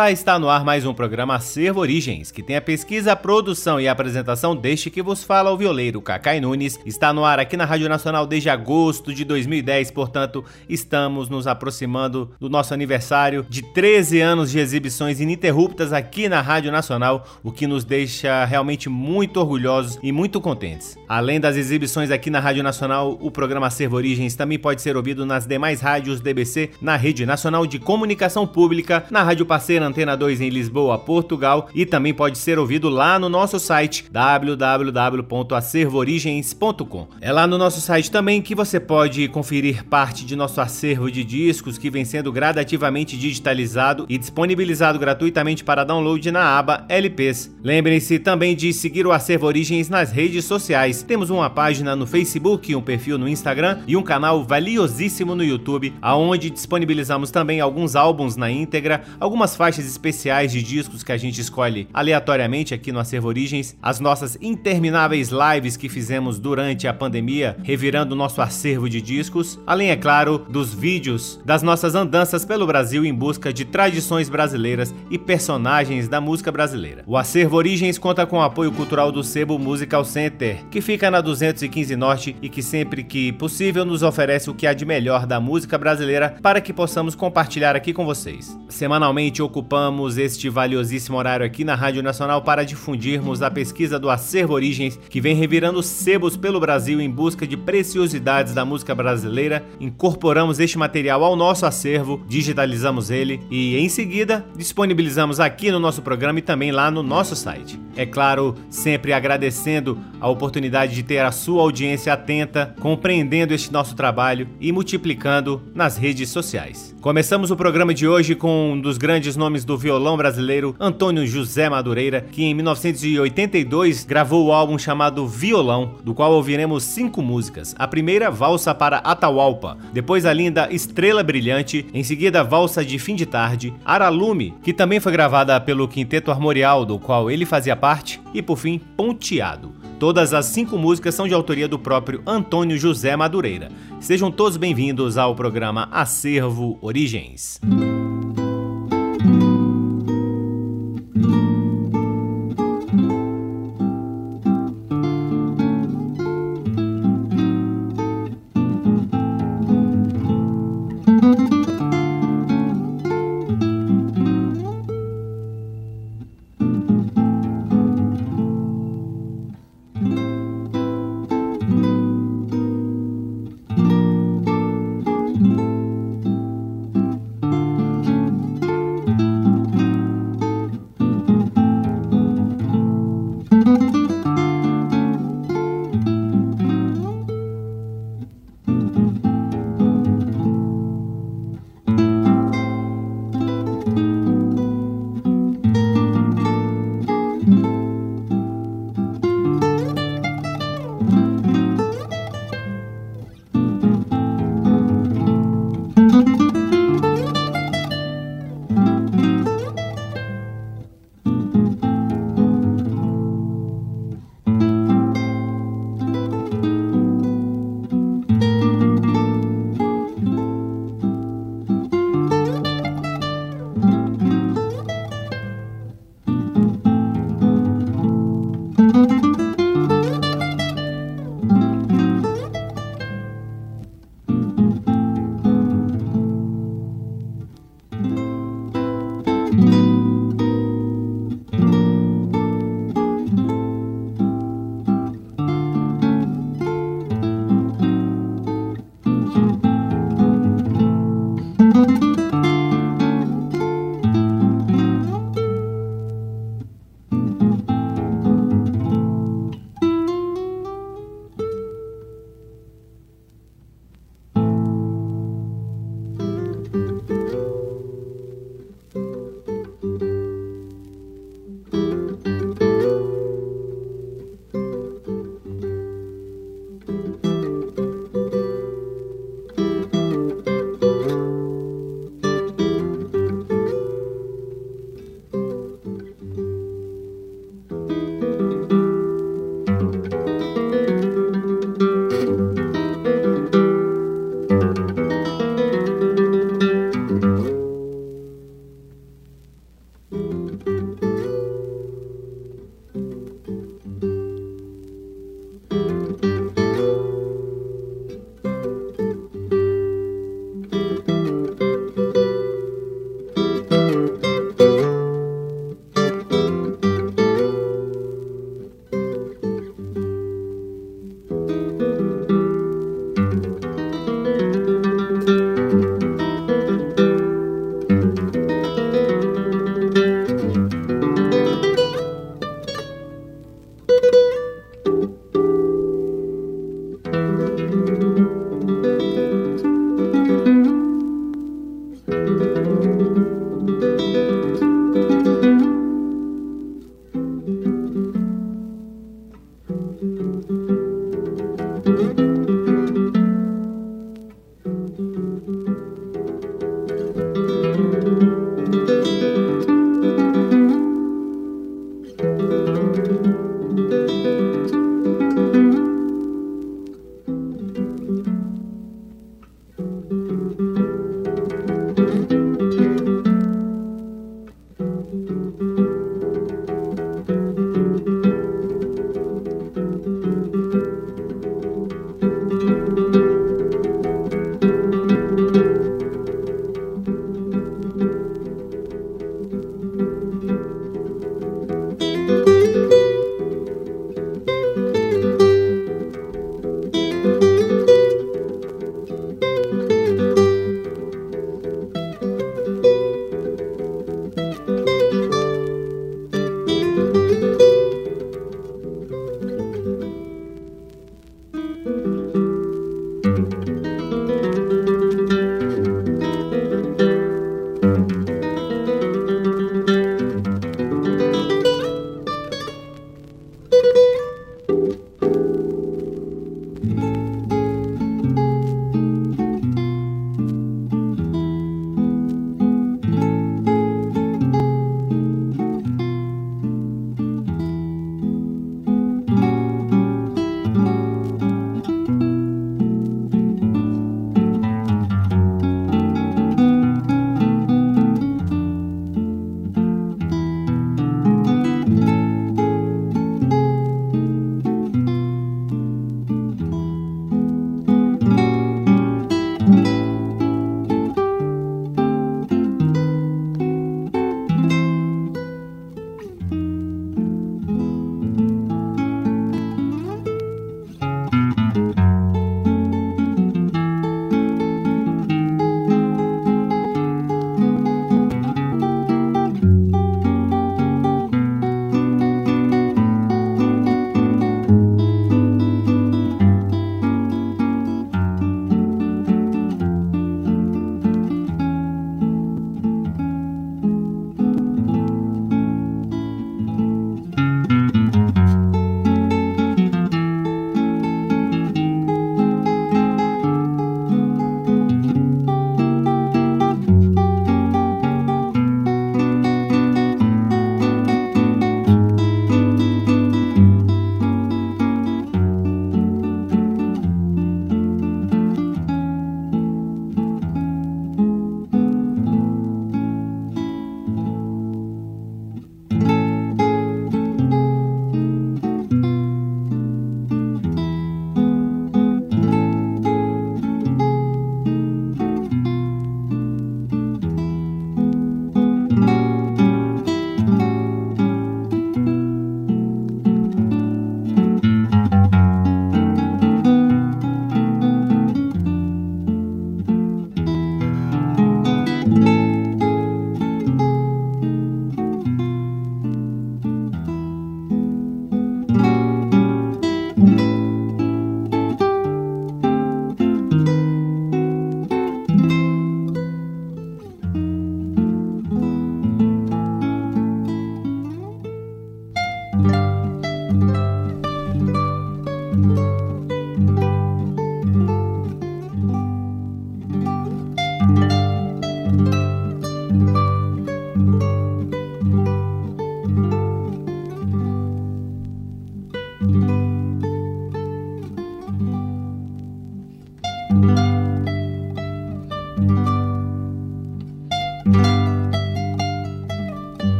Olá, está no ar mais um programa Acervo Origens, que tem a pesquisa, a produção e a apresentação deste que vos fala o violeiro Cacai Nunes. Está no ar aqui na Rádio Nacional desde agosto de 2010, portanto, estamos nos aproximando do nosso aniversário de 13 anos de exibições ininterruptas aqui na Rádio Nacional, o que nos deixa realmente muito orgulhosos e muito contentes. Além das exibições aqui na Rádio Nacional, o programa Acervo Origens também pode ser ouvido nas demais rádios DBC, na Rede Nacional de Comunicação Pública, na Rádio Parceira Antena 2 em Lisboa, Portugal e também pode ser ouvido lá no nosso site www.acervoorigens.com. É lá no nosso site também que você pode conferir parte de nosso acervo de discos que vem sendo gradativamente digitalizado e disponibilizado gratuitamente para download na aba LPs. Lembrem-se também de seguir o Acervo Origens nas redes sociais. Temos uma página no Facebook, um perfil no Instagram e um canal valiosíssimo no YouTube, aonde disponibilizamos também alguns álbuns na íntegra, algumas faixas faixas especiais de discos que a gente escolhe aleatoriamente aqui no Acervo Origens, as nossas intermináveis lives que fizemos durante a pandemia, revirando o nosso acervo de discos, além, é claro, dos vídeos das nossas andanças pelo Brasil em busca de tradições brasileiras e personagens da música brasileira. O Acervo Origens conta com o apoio cultural do Sebo Musical Center, que fica na 215 Norte e que sempre que possível nos oferece o que há de melhor da música brasileira para que possamos compartilhar aqui com vocês. Semanalmente ocupamos ocupamos este valiosíssimo horário aqui na Rádio Nacional para difundirmos a pesquisa do Acervo Origens, que vem revirando sebos pelo Brasil em busca de preciosidades da música brasileira. Incorporamos este material ao nosso acervo, digitalizamos ele e, em seguida, disponibilizamos aqui no nosso programa e também lá no nosso site. É claro, sempre agradecendo a oportunidade de ter a sua audiência atenta, compreendendo este nosso trabalho e multiplicando nas redes sociais. Começamos o programa de hoje com um dos grandes nomes nomes do violão brasileiro Antônio José Madureira, que em 1982 gravou o álbum chamado Violão, do qual ouviremos cinco músicas. A primeira, Valsa para Atahualpa, depois a linda Estrela Brilhante, em seguida Valsa de Fim de Tarde, Aralume, que também foi gravada pelo Quinteto Armorial, do qual ele fazia parte, e por fim Ponteado. Todas as cinco músicas são de autoria do próprio Antônio José Madureira. Sejam todos bem-vindos ao programa Acervo Origens.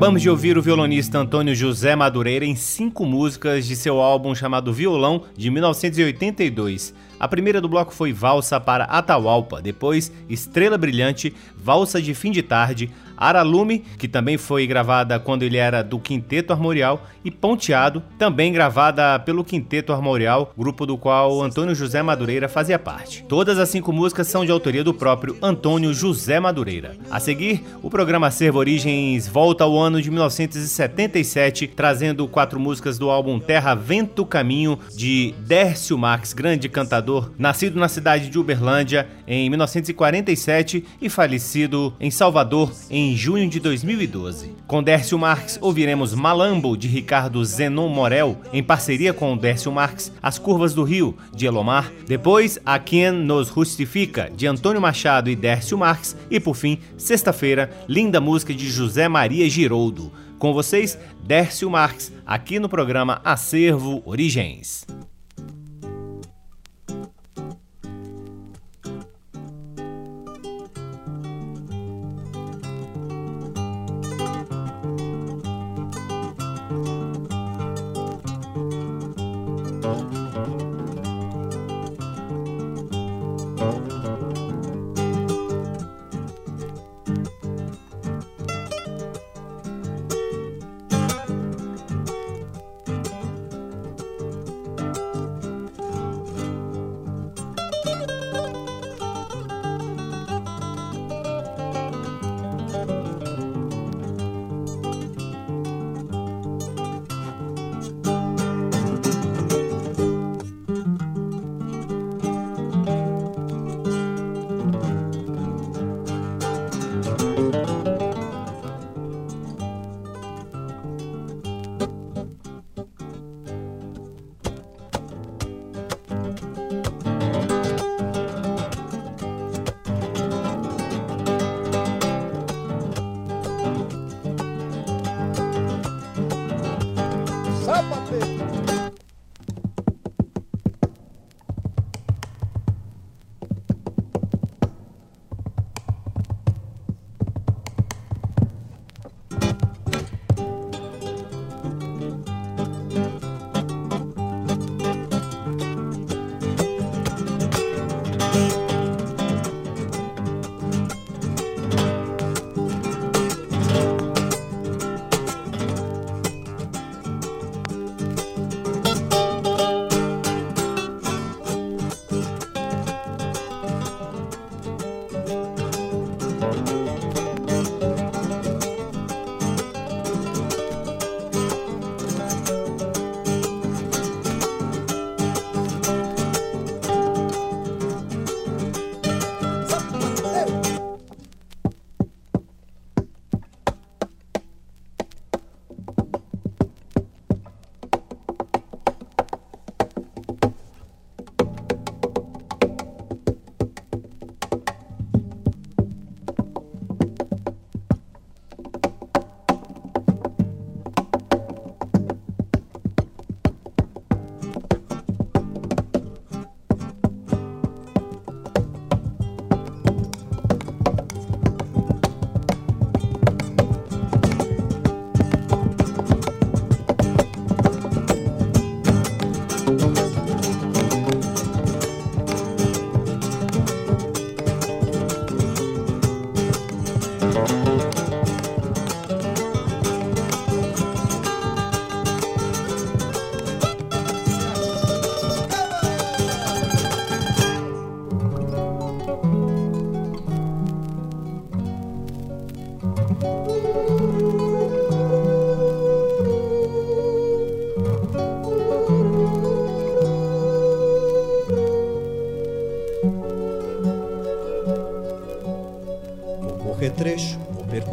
Acabamos de ouvir o violonista Antônio José Madureira em cinco músicas de seu álbum chamado Violão, de 1982. A primeira do bloco foi Valsa para Atahualpa, depois Estrela Brilhante, Valsa de Fim de Tarde, Aralume, que também foi gravada quando ele era do Quinteto Armorial, e Ponteado, também gravada pelo Quinteto Armorial, grupo do qual Antônio José Madureira fazia parte. Todas as cinco músicas são de autoria do próprio Antônio José Madureira. A seguir, o programa Servo Origens volta ao ano de 1977, trazendo quatro músicas do álbum Terra Vento Caminho, de Dércio Max, grande cantador, nascido na cidade de Uberlândia em 1947 e falecido em Salvador em junho de 2012. Com Dércio Marx, ouviremos Malambo, de Ricardo Zenon Morel, em parceria com Dércio Marx, As Curvas do Rio, de Elomar. Depois, A Quem Nos Justifica, de Antônio Machado e Dércio Marx. E por fim, sexta-feira, linda música de José Maria Giroldo. Com vocês, Dércio Marx, aqui no programa Acervo Origens.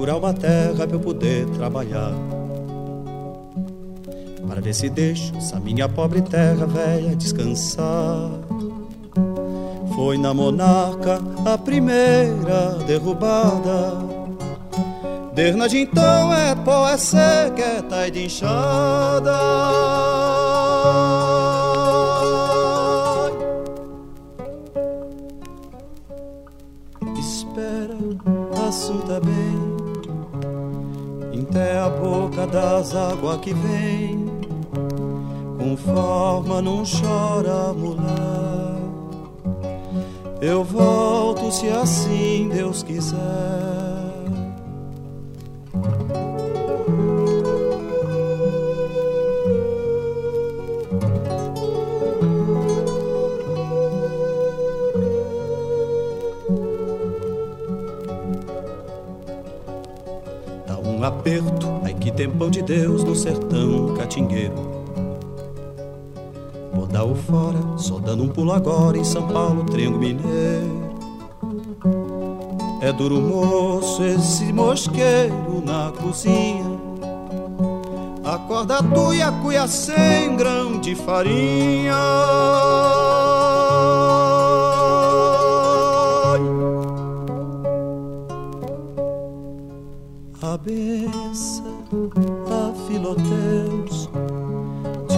Procurar uma terra para eu poder trabalhar. Para ver se deixo essa minha pobre terra velha descansar. Foi na monarca a primeira derrubada. Desde então é pó, é seca, tá de inchada. Boca das águas que vem, com forma não chora mulher. Eu volto se assim Deus quiser. Tempão de Deus no sertão catingueiro. Vou dar o fora, só dando um pulo agora em São Paulo, Triângulo Mineiro. É duro moço esse mosqueiro na cozinha. Acorda tu e a cuia sem grão de farinha.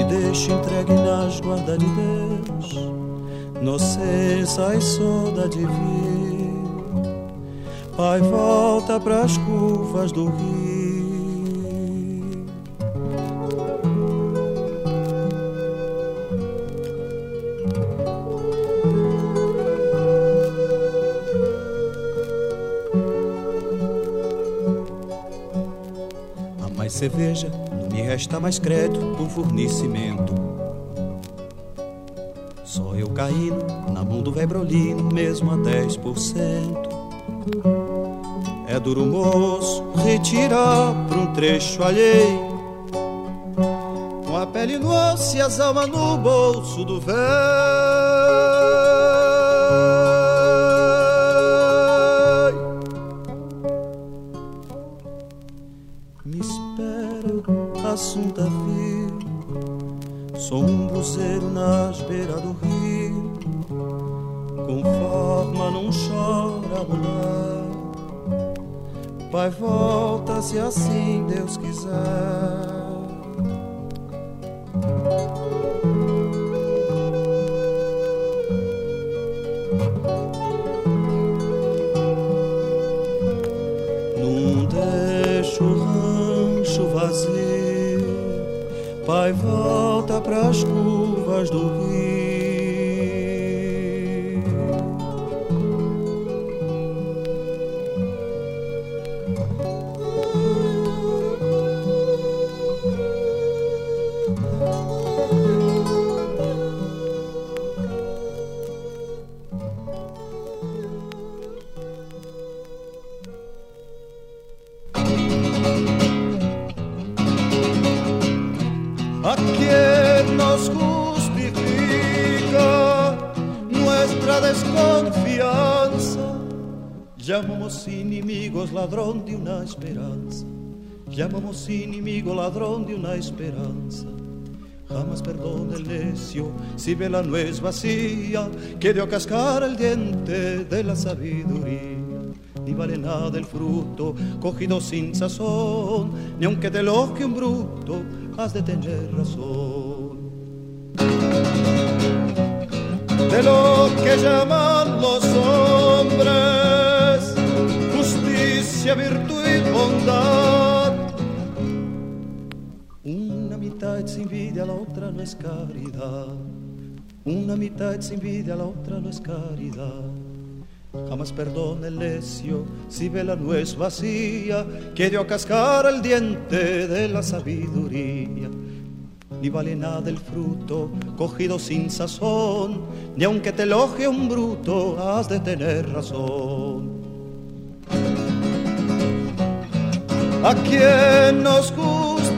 Te deixo entregue nas guardas de Deus Nocença e soda de vir Pai volta pras curvas do rio. Cerveja, não me resta mais crédito pro fornecimento. Só eu caindo na mão do velho mesmo a 10%. É duro moço retirar pra um trecho alheio. Com a pele no osso e as almas no bolso do velho. Deus quiser. Llamamos inimigos ladrón de una esperanza. Llamamos inimigo ladrón de una esperanza. Jamás perdona el necio si ve la nuez vacía, dio cascar el diente de la sabiduría. Ni vale nada el fruto cogido sin sazón, ni aunque te elogie un bruto, has de tener razón. De lo que llaman virtud y bondad. Una mitad se envidia, la otra no es caridad. Una mitad se envidia, la otra no es caridad. Jamás perdona el necio si ve la nuez vacía, que cascar el diente de la sabiduría. Ni vale nada el fruto cogido sin sazón, ni aunque te elogie un bruto, has de tener razón. A quien nos justifica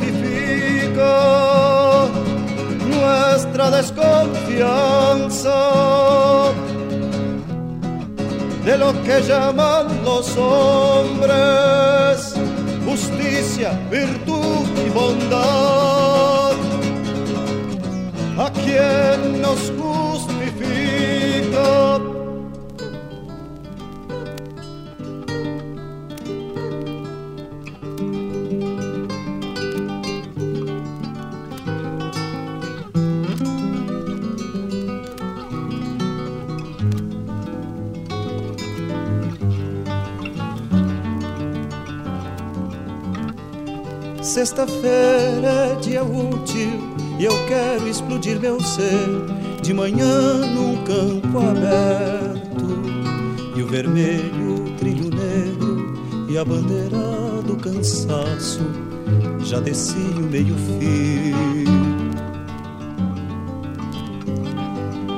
nuestra desconfianza de lo que llaman los hombres justicia, virtud y bondad. A quien nos justifica Sexta-feira é dia útil e eu quero explodir meu ser de manhã num campo aberto e o vermelho trilho negro e a bandeira do cansaço já desci o meio-fio.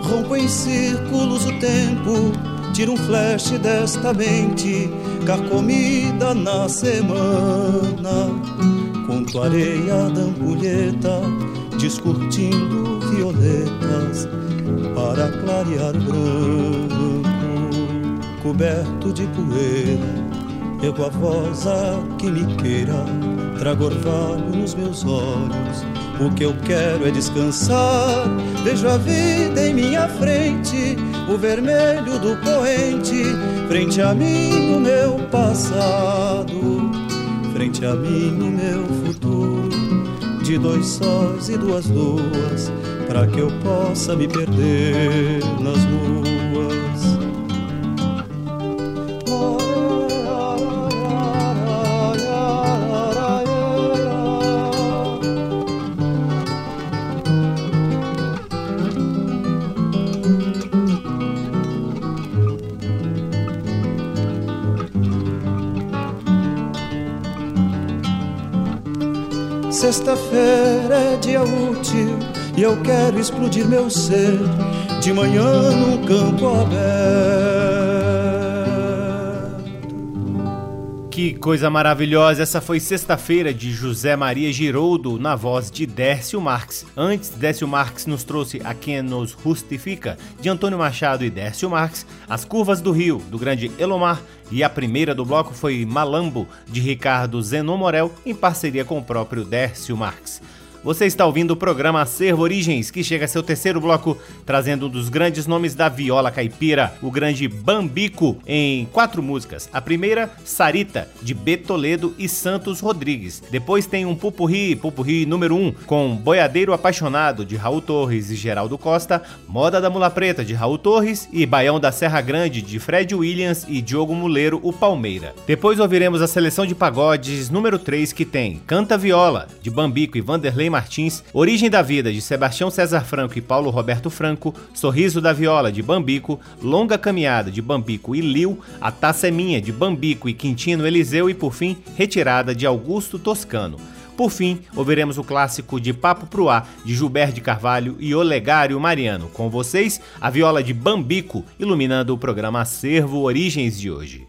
Rompo em círculos o tempo, tiro um flash desta mente carcomida na semana Conto areia da ampulheta Descurtindo violetas Para clarear branco Coberto de poeira Ego a voz a que me queira Trago orvalho nos meus olhos. O que eu quero é descansar. Vejo a vida em minha frente O vermelho do poente Frente a mim o meu passado Frente a mim o meu De dois sóis e duas luas Para que eu possa me perder nas ruas Sexta-feira é dia útil e eu quero explodir meu ser de manhã no campo aberto. Que coisa maravilhosa! Essa foi sexta-feira de José Maria Giroldo na voz de Dércio Marx. Antes, Dércio Marx nos trouxe A Quem Nos Justifica, de Antônio Machado e Dércio Marx, As Curvas do Rio, do grande Elomar, e a primeira do bloco foi Malambo, de Ricardo Zenon Morel, em parceria com o próprio Dércio Marx. Você está ouvindo o programa Acervo Origens, que chega a seu terceiro bloco, trazendo um dos grandes nomes da viola caipira, o grande Bambico, em quatro músicas. A primeira, Sarita, de B. Toledo e Santos Rodrigues. Depois tem um Pupurri, Pupurri número 1, um, com Boiadeiro Apaixonado, de Raul Torres e Geraldo Costa, Moda da Mula Preta, de Raul Torres e Baião da Serra Grande, de Fred Williams e Diogo Muleiro, o Palmeira. Depois ouviremos a seleção de pagodes número 3, que tem Canta Viola, de Bambico e Vanderlei Martins, Origem da Vida, de Sebastião César Franco e Paulo Roberto Franco, Sorriso da Viola, de Bambico, Longa Caminhada, de Bambico e Liu, A Taça é Minha, de Bambico e Quintino Eliseu e, por fim, Retirada, de Augusto Toscano. Por fim, ouviremos o clássico de Papo Pro Ar, de Gilberto de Carvalho e Olegário Mariano. Com vocês, a viola de Bambico, iluminando o programa Acervo Origens de hoje.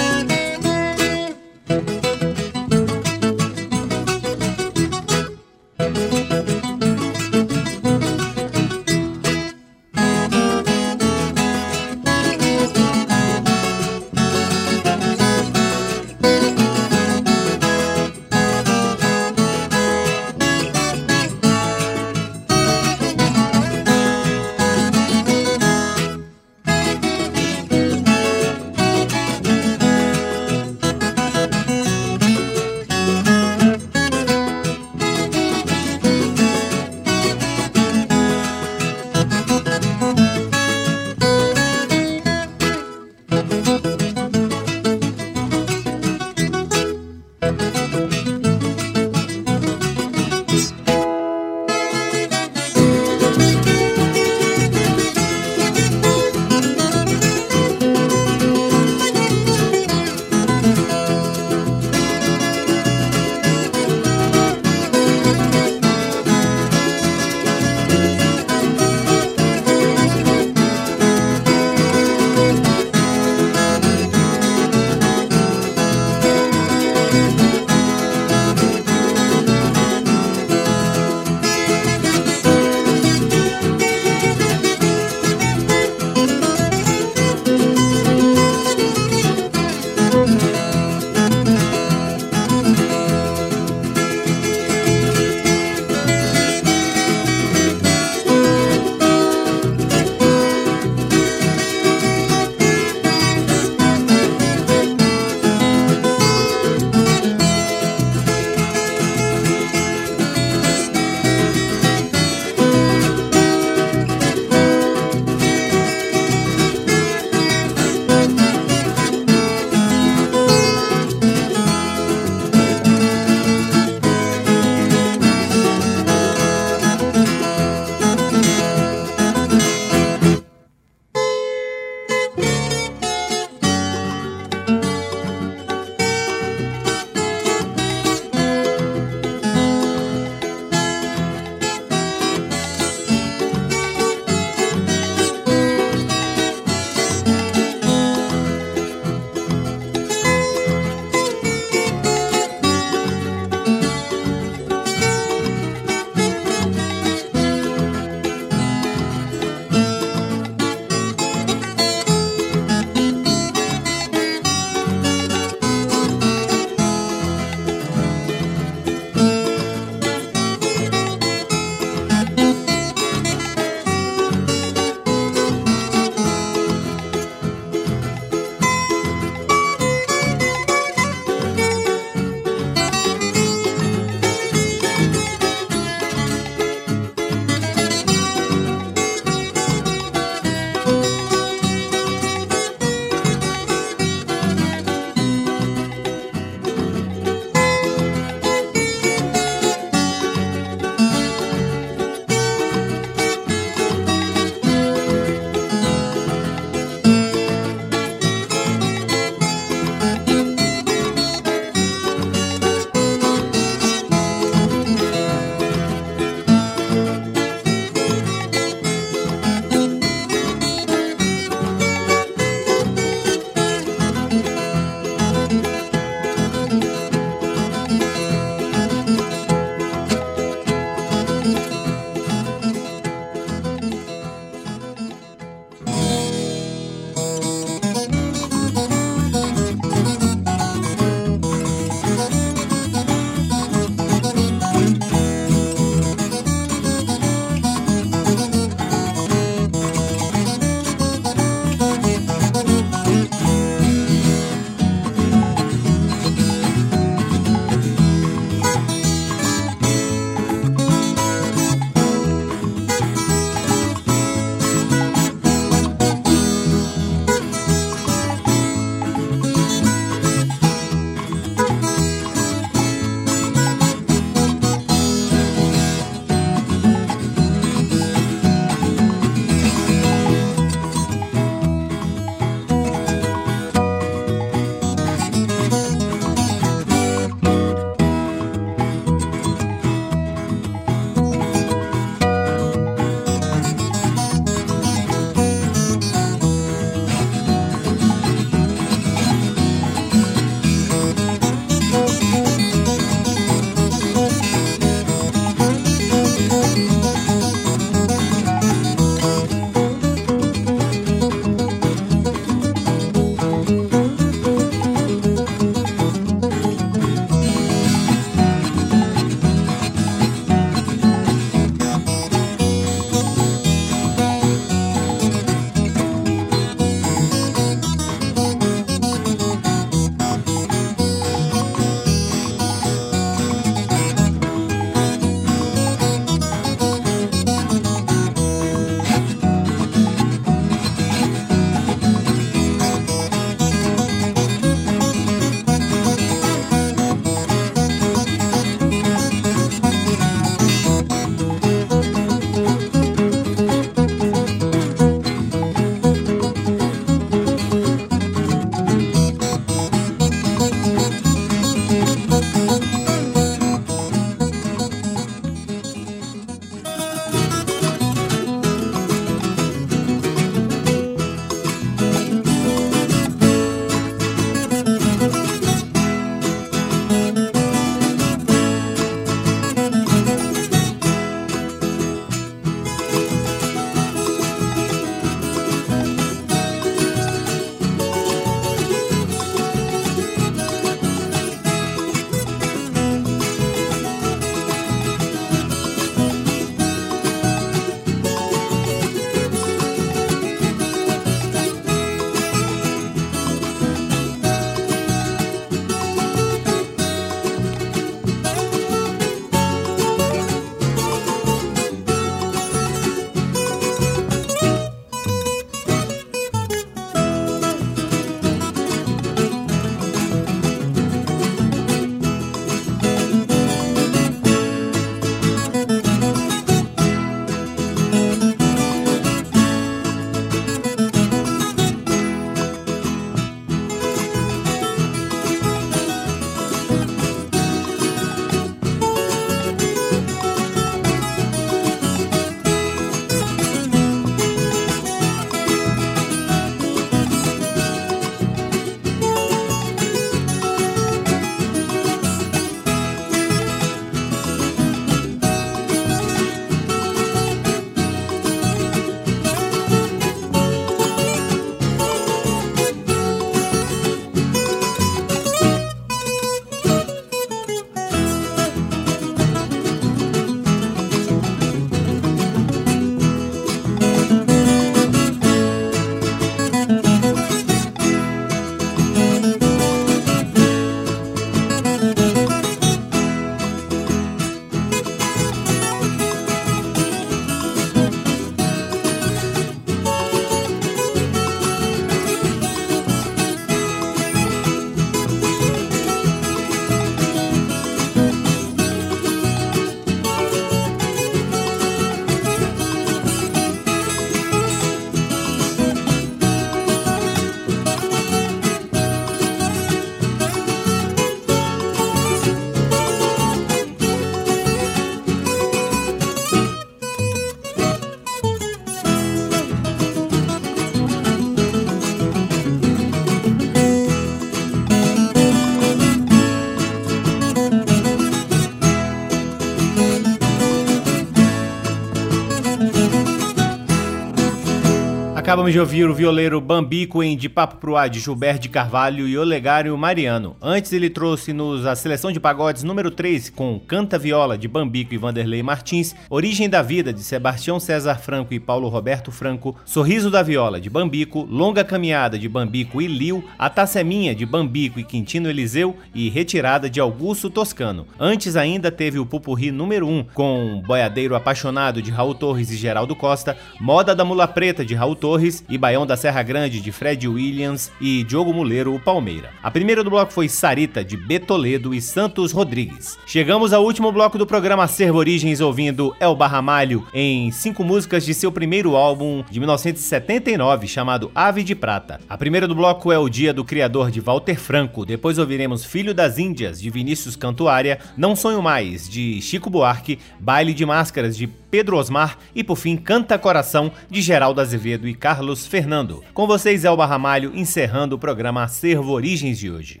Acabamos de ouvir o violeiro Bambico em De Papo Pro Ar de Gilberto de Carvalho e Olegário Mariano. Antes ele trouxe-nos a seleção de pagodes número 3 com Canta Viola de Bambico e Vanderlei Martins, Origem da Vida de Sebastião César Franco e Paulo Roberto Franco, Sorriso da Viola de Bambico, Longa Caminhada de Bambico e Liu, A Taça é de Bambico e Quintino Eliseu e Retirada de Augusto Toscano. Antes ainda teve o Pupurri número 1 com Boiadeiro Apaixonado de Raul Torres e Geraldo Costa, Moda da Mula Preta de Raul Torres E Baião da Serra Grande de Fred Williams e Diogo Muleiro, o Palmeira. A primeira do bloco foi Sarita de Betoledo e Santos Rodrigues. Chegamos ao último bloco do programa Acervo Origens ouvindo El Barramalho em cinco músicas de seu primeiro álbum de 1979 chamado Ave de Prata. A primeira do bloco é O Dia do Criador de Walter Franco, depois ouviremos Filho das Índias de Vinícius Cantuária, Não Sonho Mais de Chico Buarque, Baile de Máscaras de Pedro Osmar e por fim Canta Coração de Geraldo Azevedo e Carlos Fernando. Com vocês, Elba Ramalho, encerrando o programa Acervo Origens de hoje.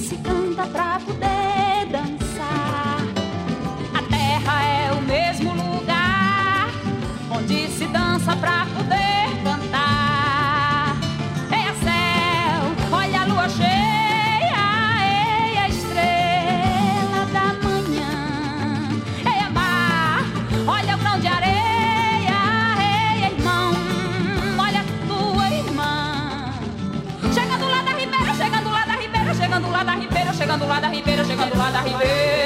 chegando Ribeira, chegando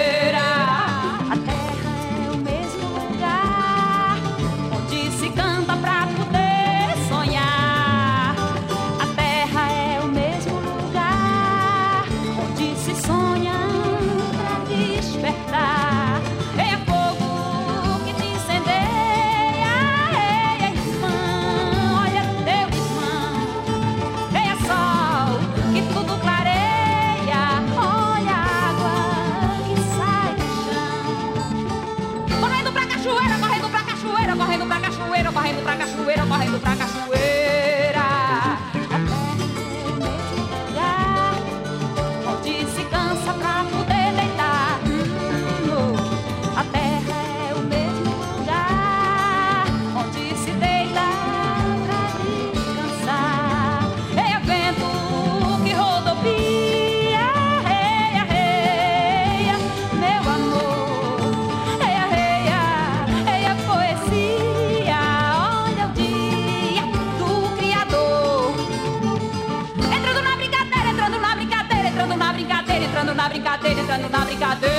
Americano da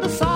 the song.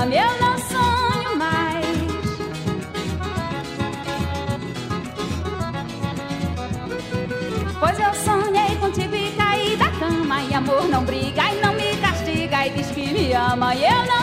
fome eu não sonho mais. Pois eu sonhei contigo e caí da cama. E amor não briga e não me castiga. E diz que me ama e eu não.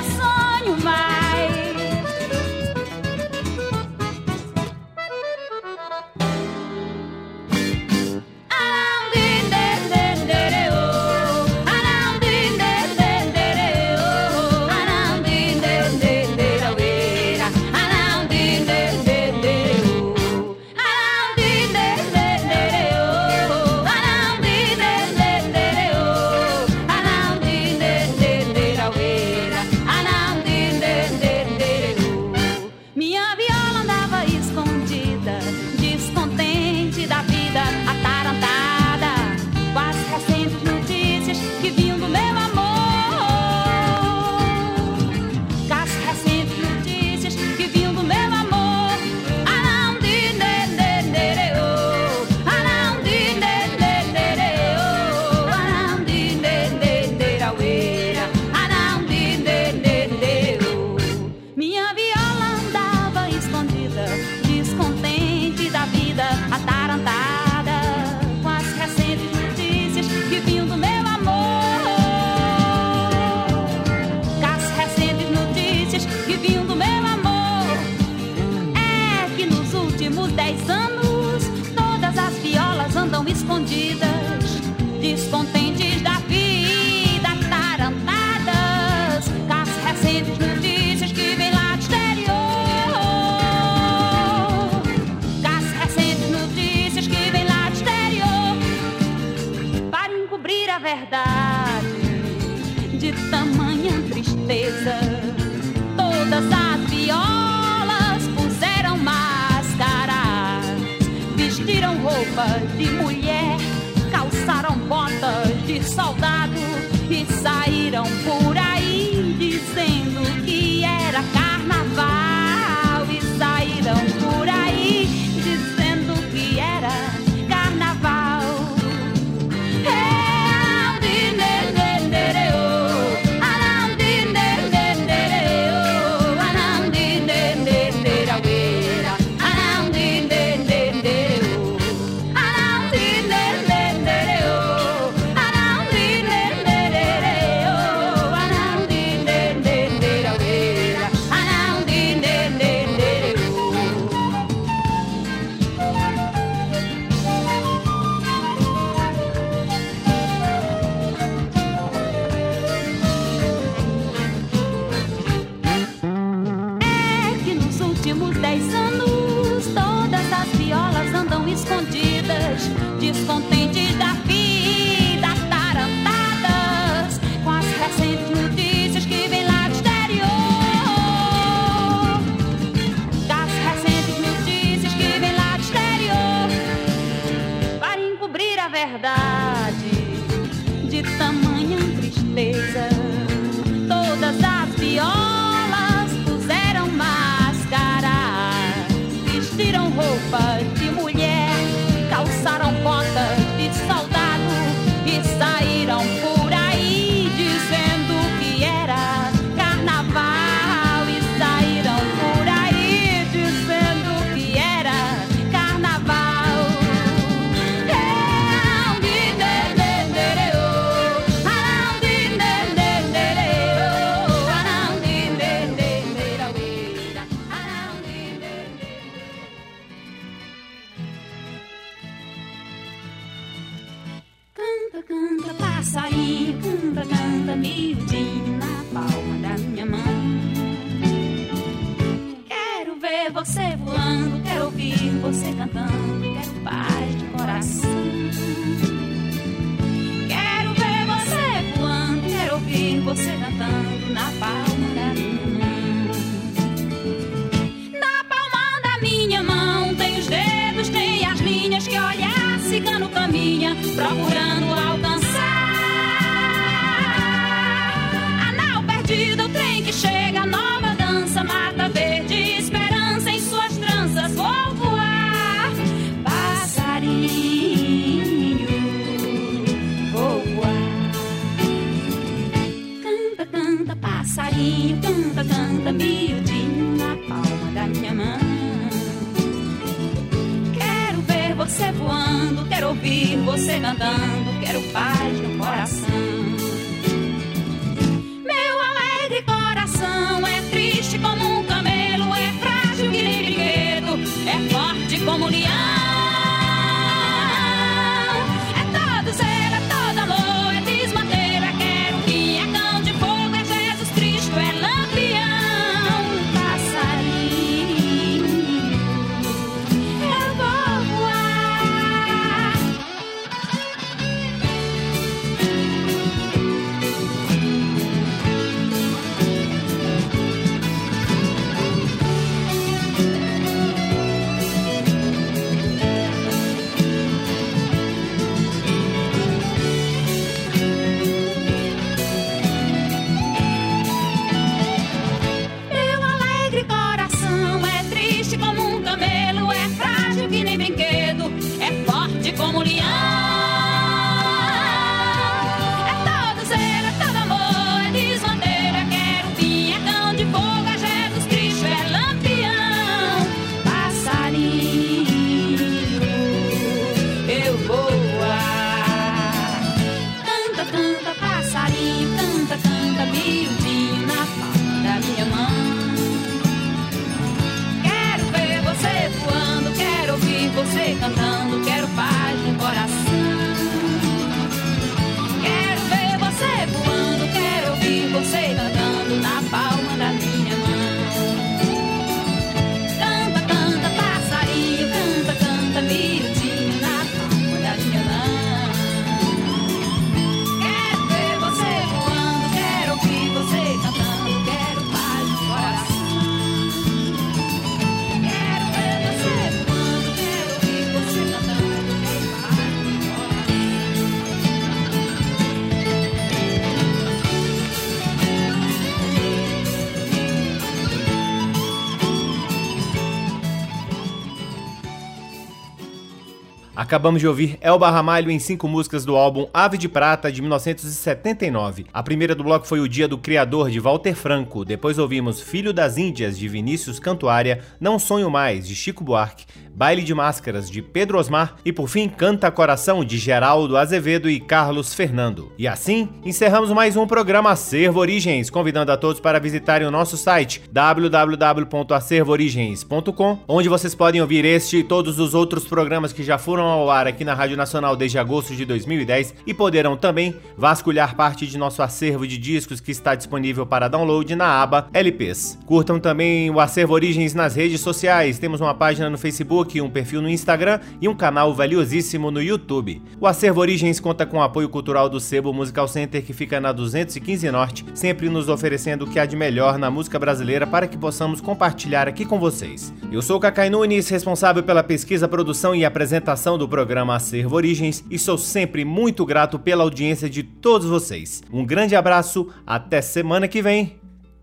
Acabamos de ouvir Elba Ramalho em cinco músicas do álbum Ave de Prata de 1979. A primeira do bloco foi O Dia do Criador de Walter Franco. Depois ouvimos Filho das Índias de Vinícius Cantuária, Não Sonho Mais de Chico Buarque, Baile de Máscaras de Pedro Osmar e por fim Canta Coração de Geraldo Azevedo e Carlos Fernando. E assim encerramos mais um programa Acervo Origens, convidando a todos para visitarem o nosso site www.acervoorigens.com, onde vocês podem ouvir este e todos os outros programas que já foram ao ar aqui na Rádio Nacional desde agosto de 2010 e poderão também vasculhar parte de nosso acervo de discos que está disponível para download na aba LPs. Curtam também o Acervo Origens nas redes sociais. Temos uma página no Facebook Facebook, um perfil no Instagram e um canal valiosíssimo no YouTube. O Acervo Origens conta com o apoio cultural do Sebo Musical Center, que fica na 215 Norte, sempre nos oferecendo o que há de melhor na música brasileira para que possamos compartilhar aqui com vocês. Eu sou Cacai Nunes, responsável pela pesquisa, produção e apresentação do programa Acervo Origens e sou sempre muito grato pela audiência de todos vocês. Um grande abraço, até semana que vem.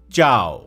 Tchau!